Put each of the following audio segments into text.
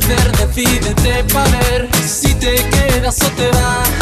saber, decídete para ver si te quedas o te vas.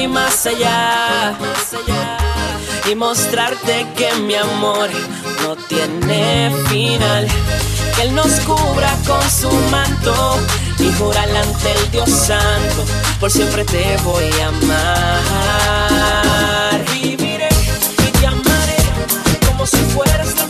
Infinito y más allá. Y mostrarte que mi amor no tiene final. Que Él nos cubra con su manto y jurar ante el Dios Santo. Por siempre te voy a amar. Viviré y te amaré como si fueras la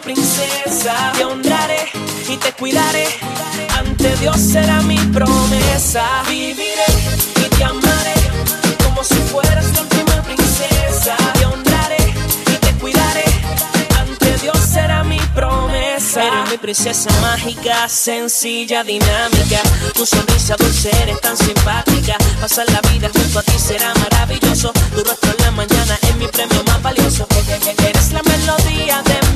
Princesa. Te honraré y te cuidaré. Ante Dios será mi promesa. Viviré y te amaré como si fueras la última princesa. Te honraré y te cuidaré. Ante Dios será mi promesa. Eres mi princesa mágica, sencilla, dinámica. Tu sonrisa dulce eres tan simpática. Pasar la vida junto a ti será maravilloso. Tu rostro en la mañana es mi premio más valioso. Eres la melodía de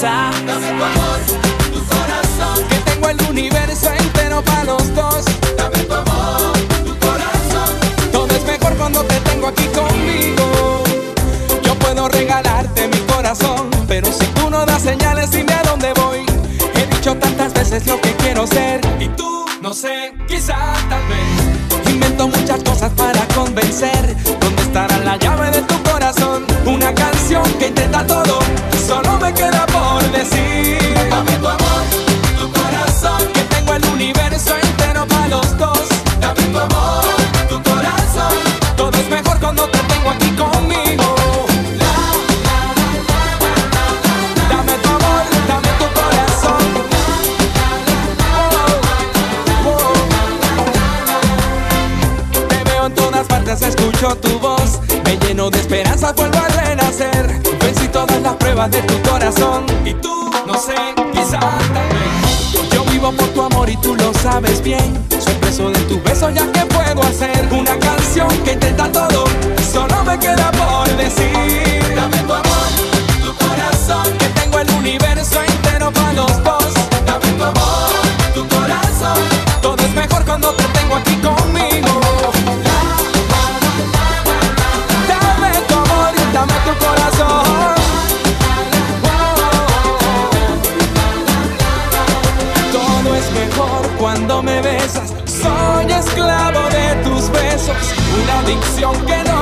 Dame tu amor, tu corazón, que tengo el universo entero para los dos. Dame tu amor, tu corazón. Todo es mejor cuando te tengo aquí conmigo. Yo puedo regalarte mi corazón, pero si tú no das señales, dime a dónde voy. He dicho tantas veces lo que quiero ser y tú, no sé, quizás tal vez. Invento muchas cosas para convencer. De tu corazón. Y tú, no sé, quizás vez. Yo vivo por tu amor y tú lo sabes bien. Soy preso de tu beso, ya que puedo hacer una canción que intenta todo. Solo me queda por decir: cuando me besas. Soy esclavo de tus besos, una adicción que no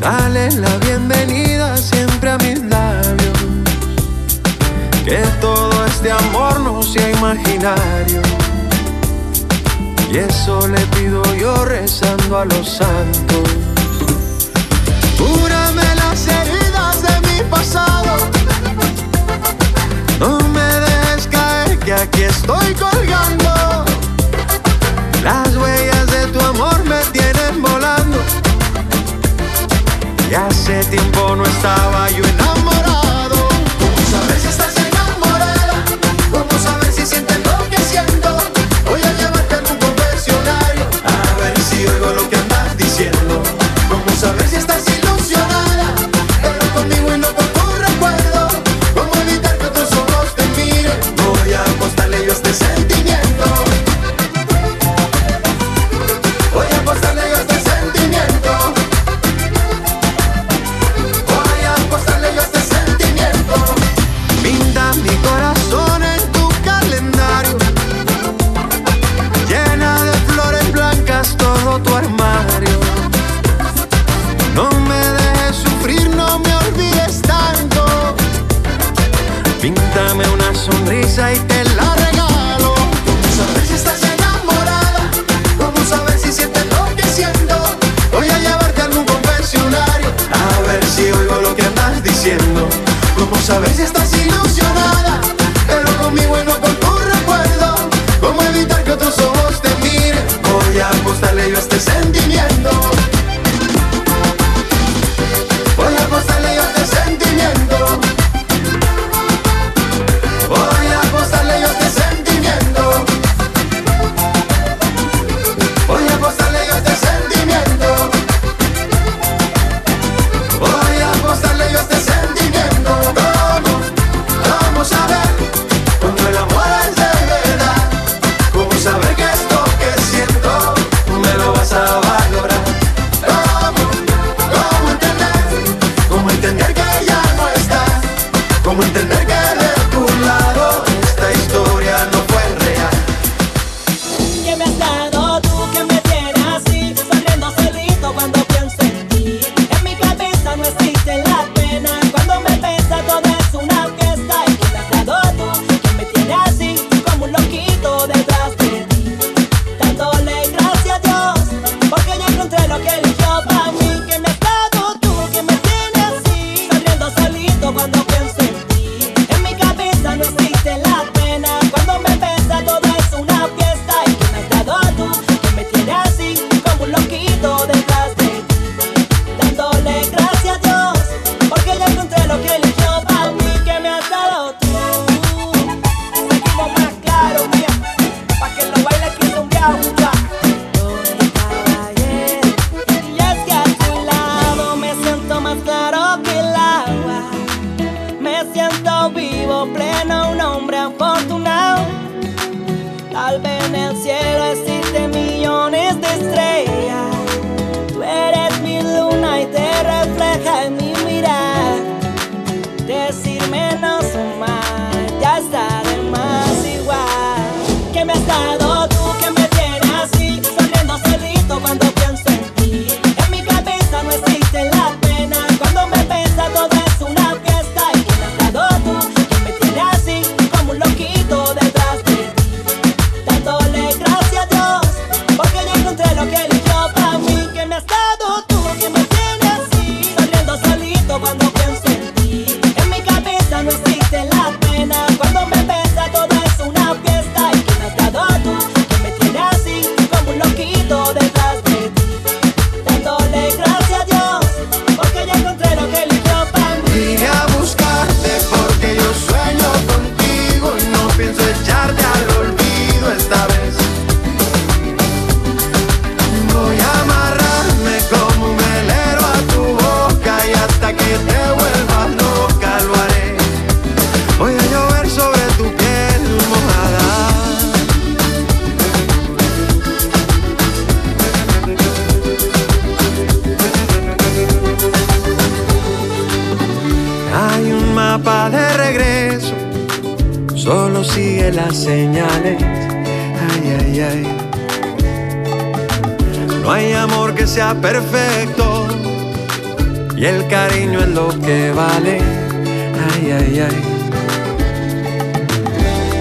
Dale la bienvenida siempre a mis labios. Que todo este amor no sea imaginario. Y eso le pido yo rezando a los santos. Cúrame las heridas de mi pasado. No me dejes caer que aquí estoy colgando las huellas de tu amor volando. Y hace tiempo no estaba yo enamorado.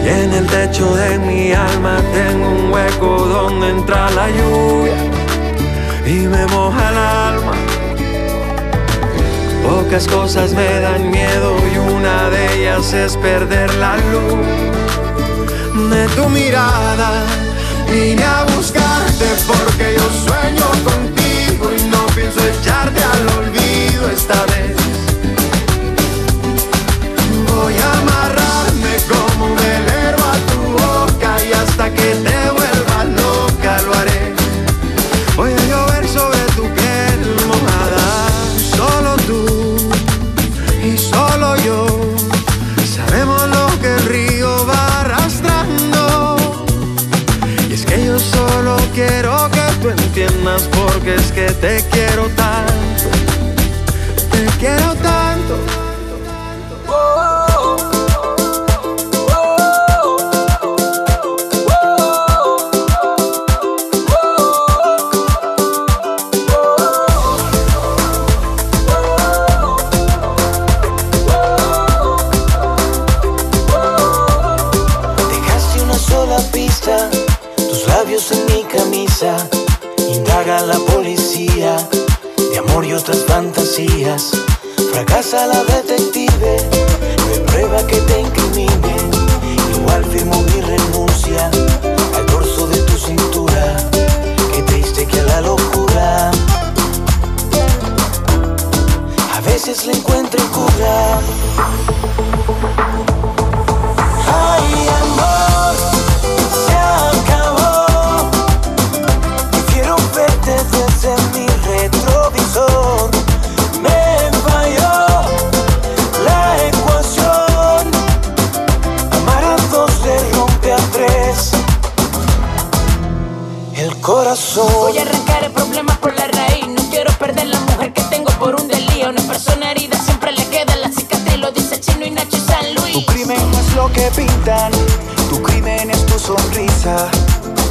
En el techo de mi alma tengo un hueco donde entra la lluvia y me moja el alma. Pocas cosas me dan miedo y una de ellas es perder la luz de tu mirada. Vine a buscarte porque yo sueño. is linked que pintan. Tu crimen es tu sonrisa,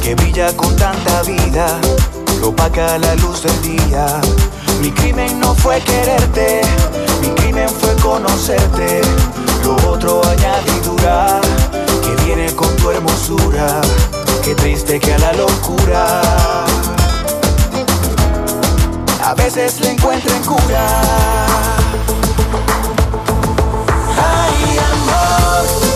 que brilla con tanta vida, lo paga la luz del día. Mi crimen no fue quererte, mi crimen fue conocerte. Lo otro añadidura, que viene con tu hermosura. Qué triste que a la locura. A veces le encuentro cura. Ay, amor.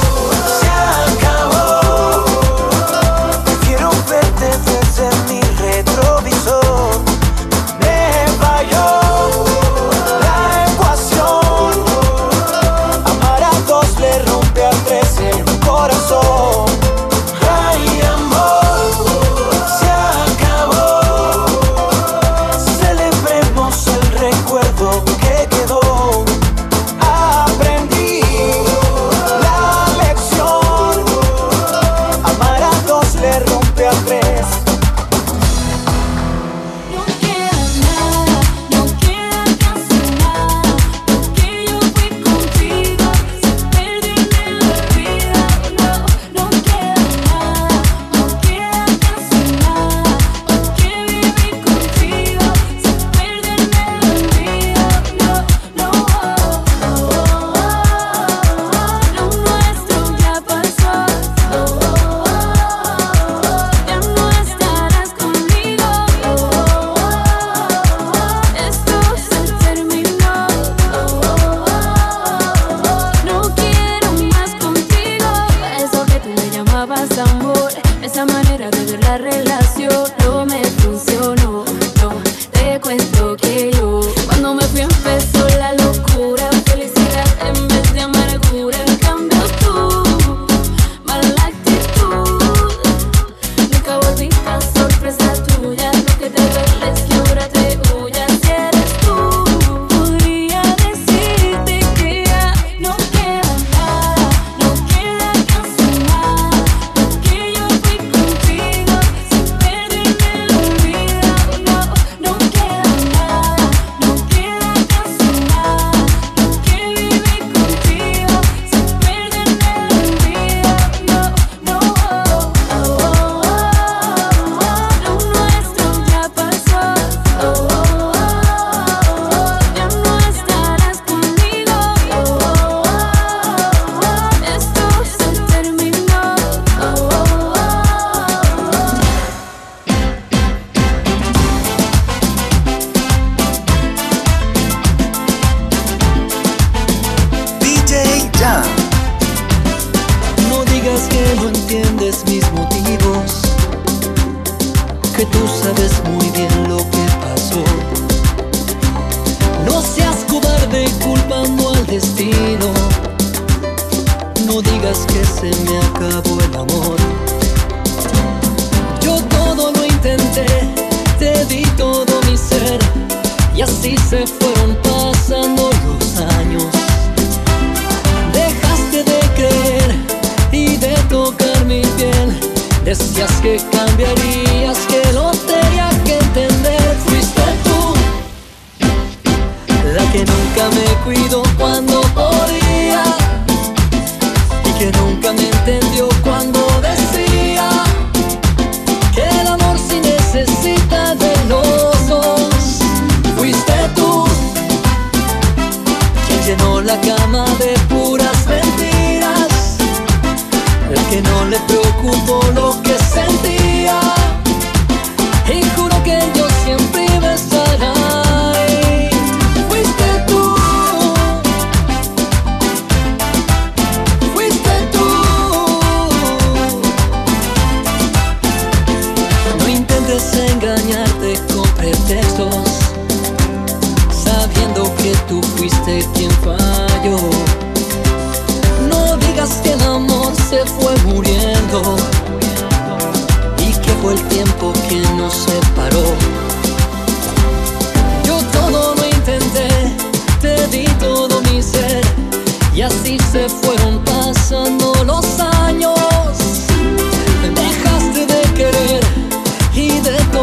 cambiaría.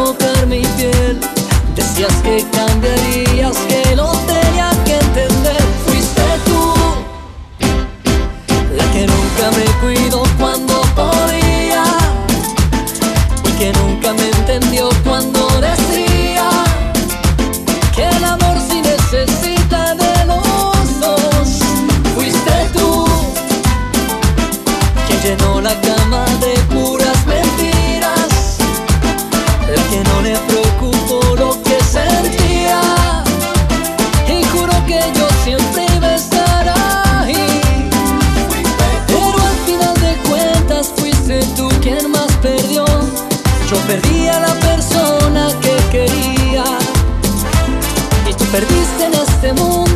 tocar mi piel, decías que cambiarías. perdiste en este mundo.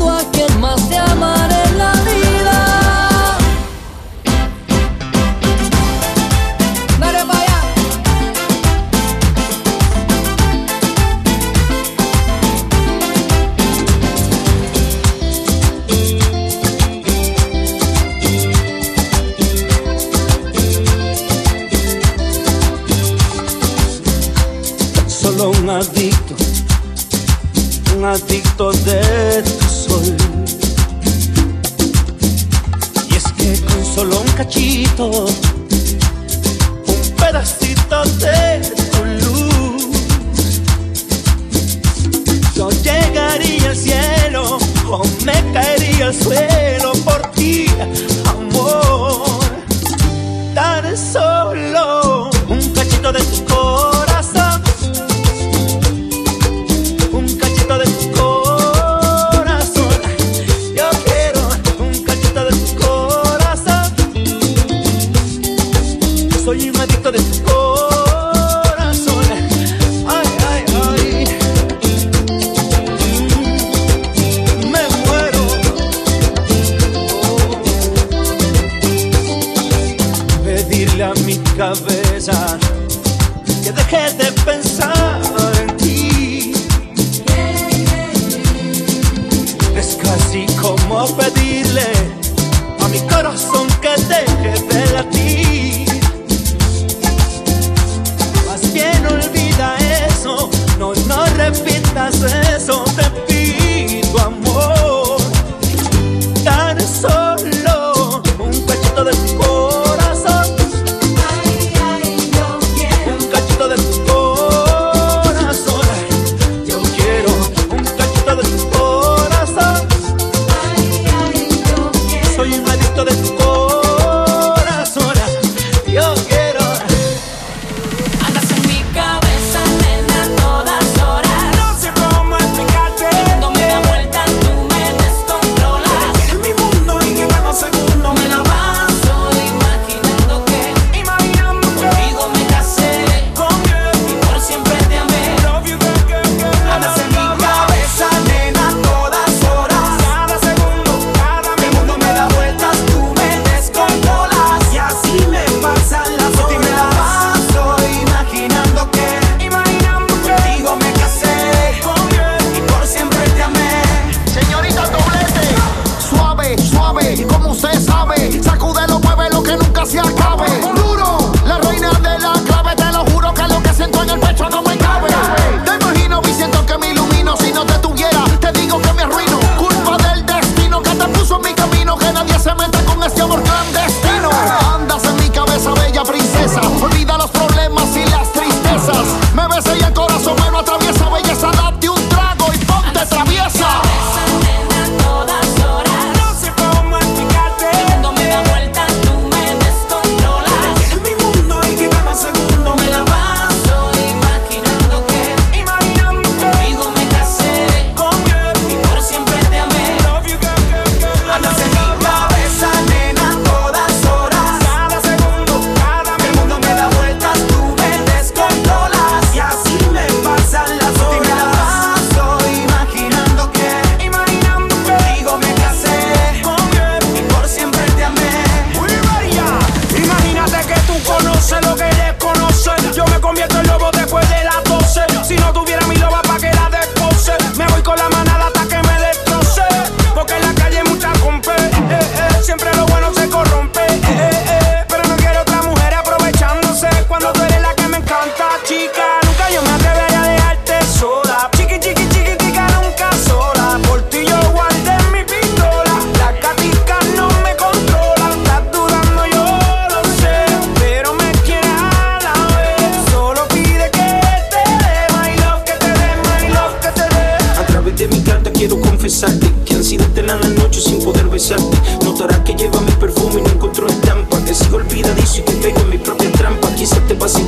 solo un cachito, un pedacito de tu luz. Yo llegaría al cielo o me caería al suelo por ti, amor. Tan solo un cachito de tu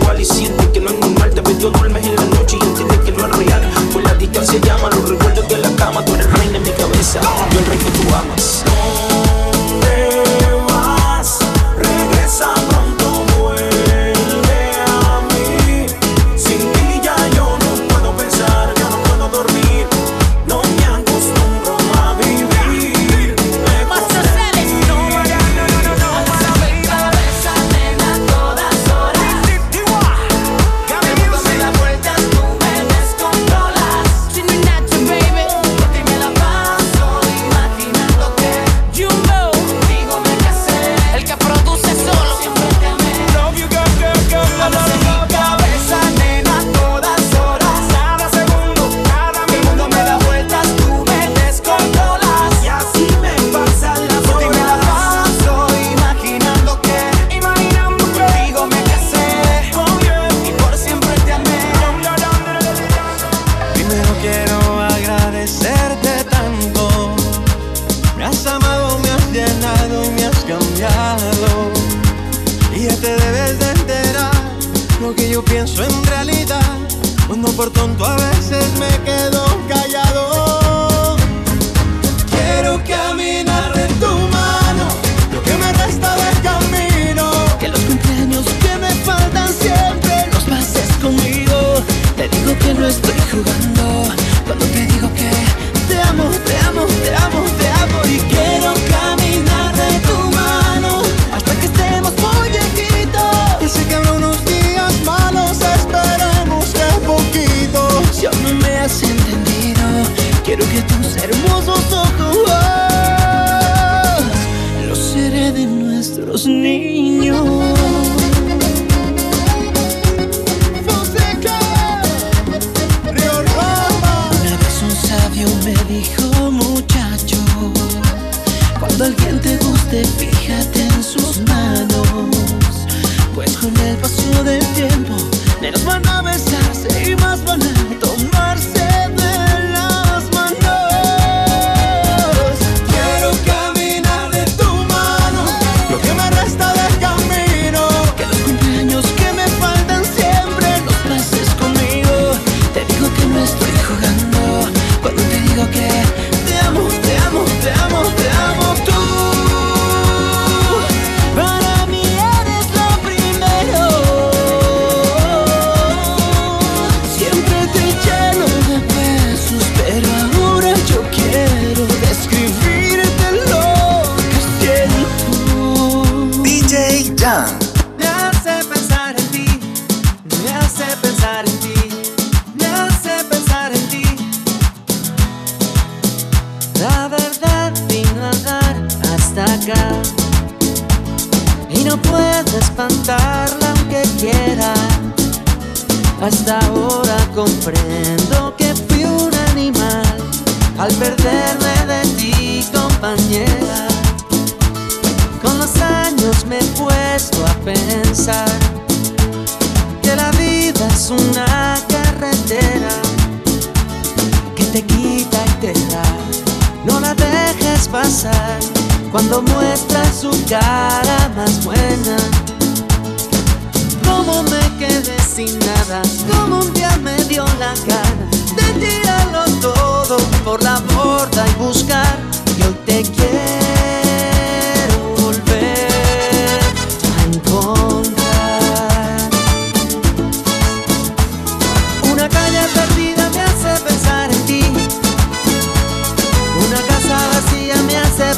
igual y siento que no es normal. Te veo todo el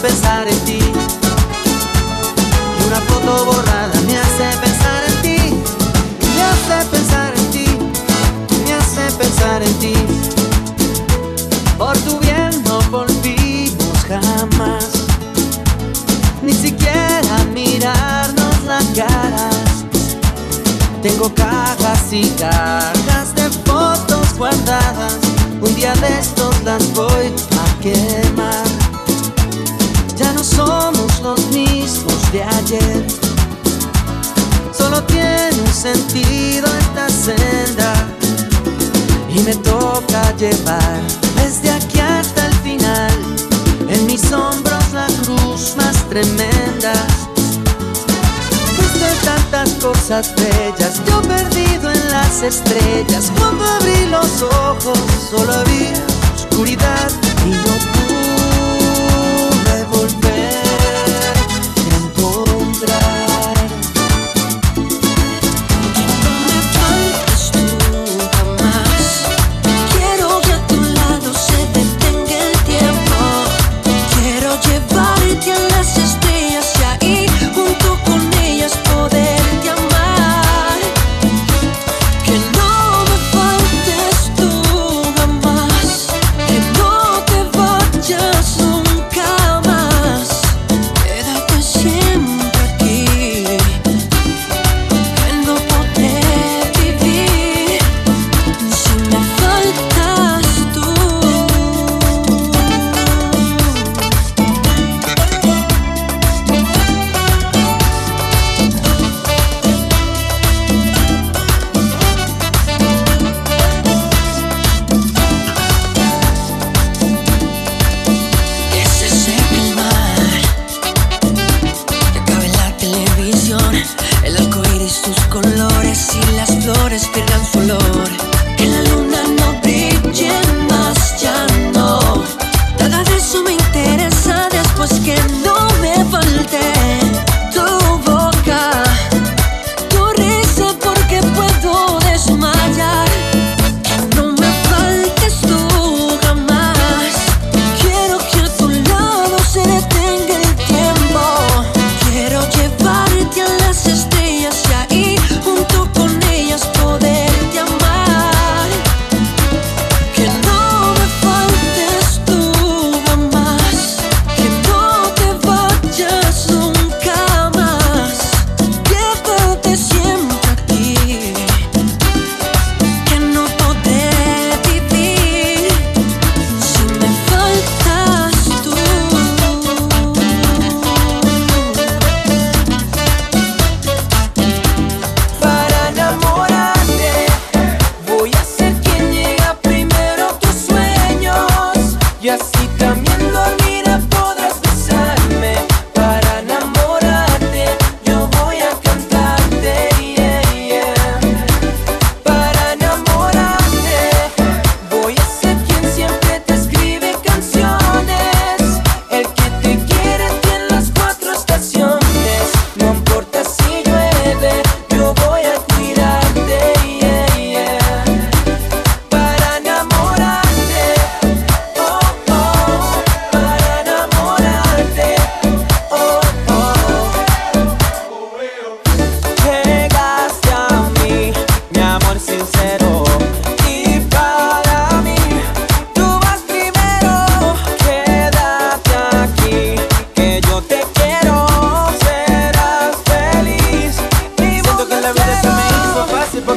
pensar en ti. Y una foto borrada me hace pensar en ti. Me hace pensar en ti. Me hace pensar en ti. Por tu bien no volvimos jamás. Ni siquiera mirarnos las caras. Tengo cajas y cajas tiene un sentido esta senda y me toca llevar desde aquí hasta el final en mis hombros la cruz más tremenda. Fuiste tantas cosas bellas, yo perdido en las estrellas. Cuando abrí los ojos solo había oscuridad y no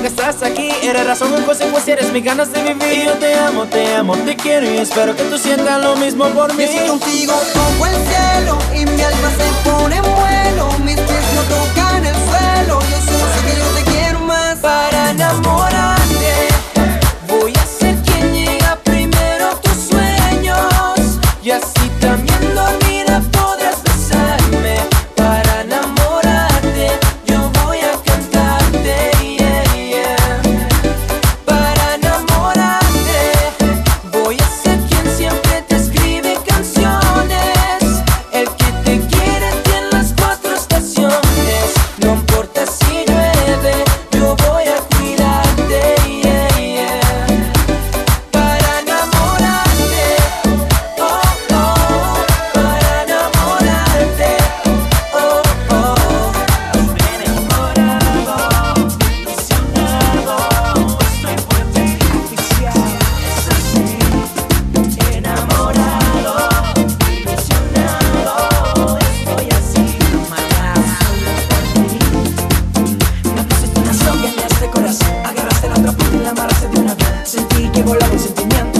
que estás aquí. Eres razón o consecuencia, eres mis ganas de vivir. Y yo te amo, te amo, te quiero y espero que tú sientas lo mismo por mí. Estoy contigo como el cielo y mi alma se pone en vuelo. Mis pies no tocan el suelo, yo solo sé que yo te quiero más. Para enamorar sentimiento.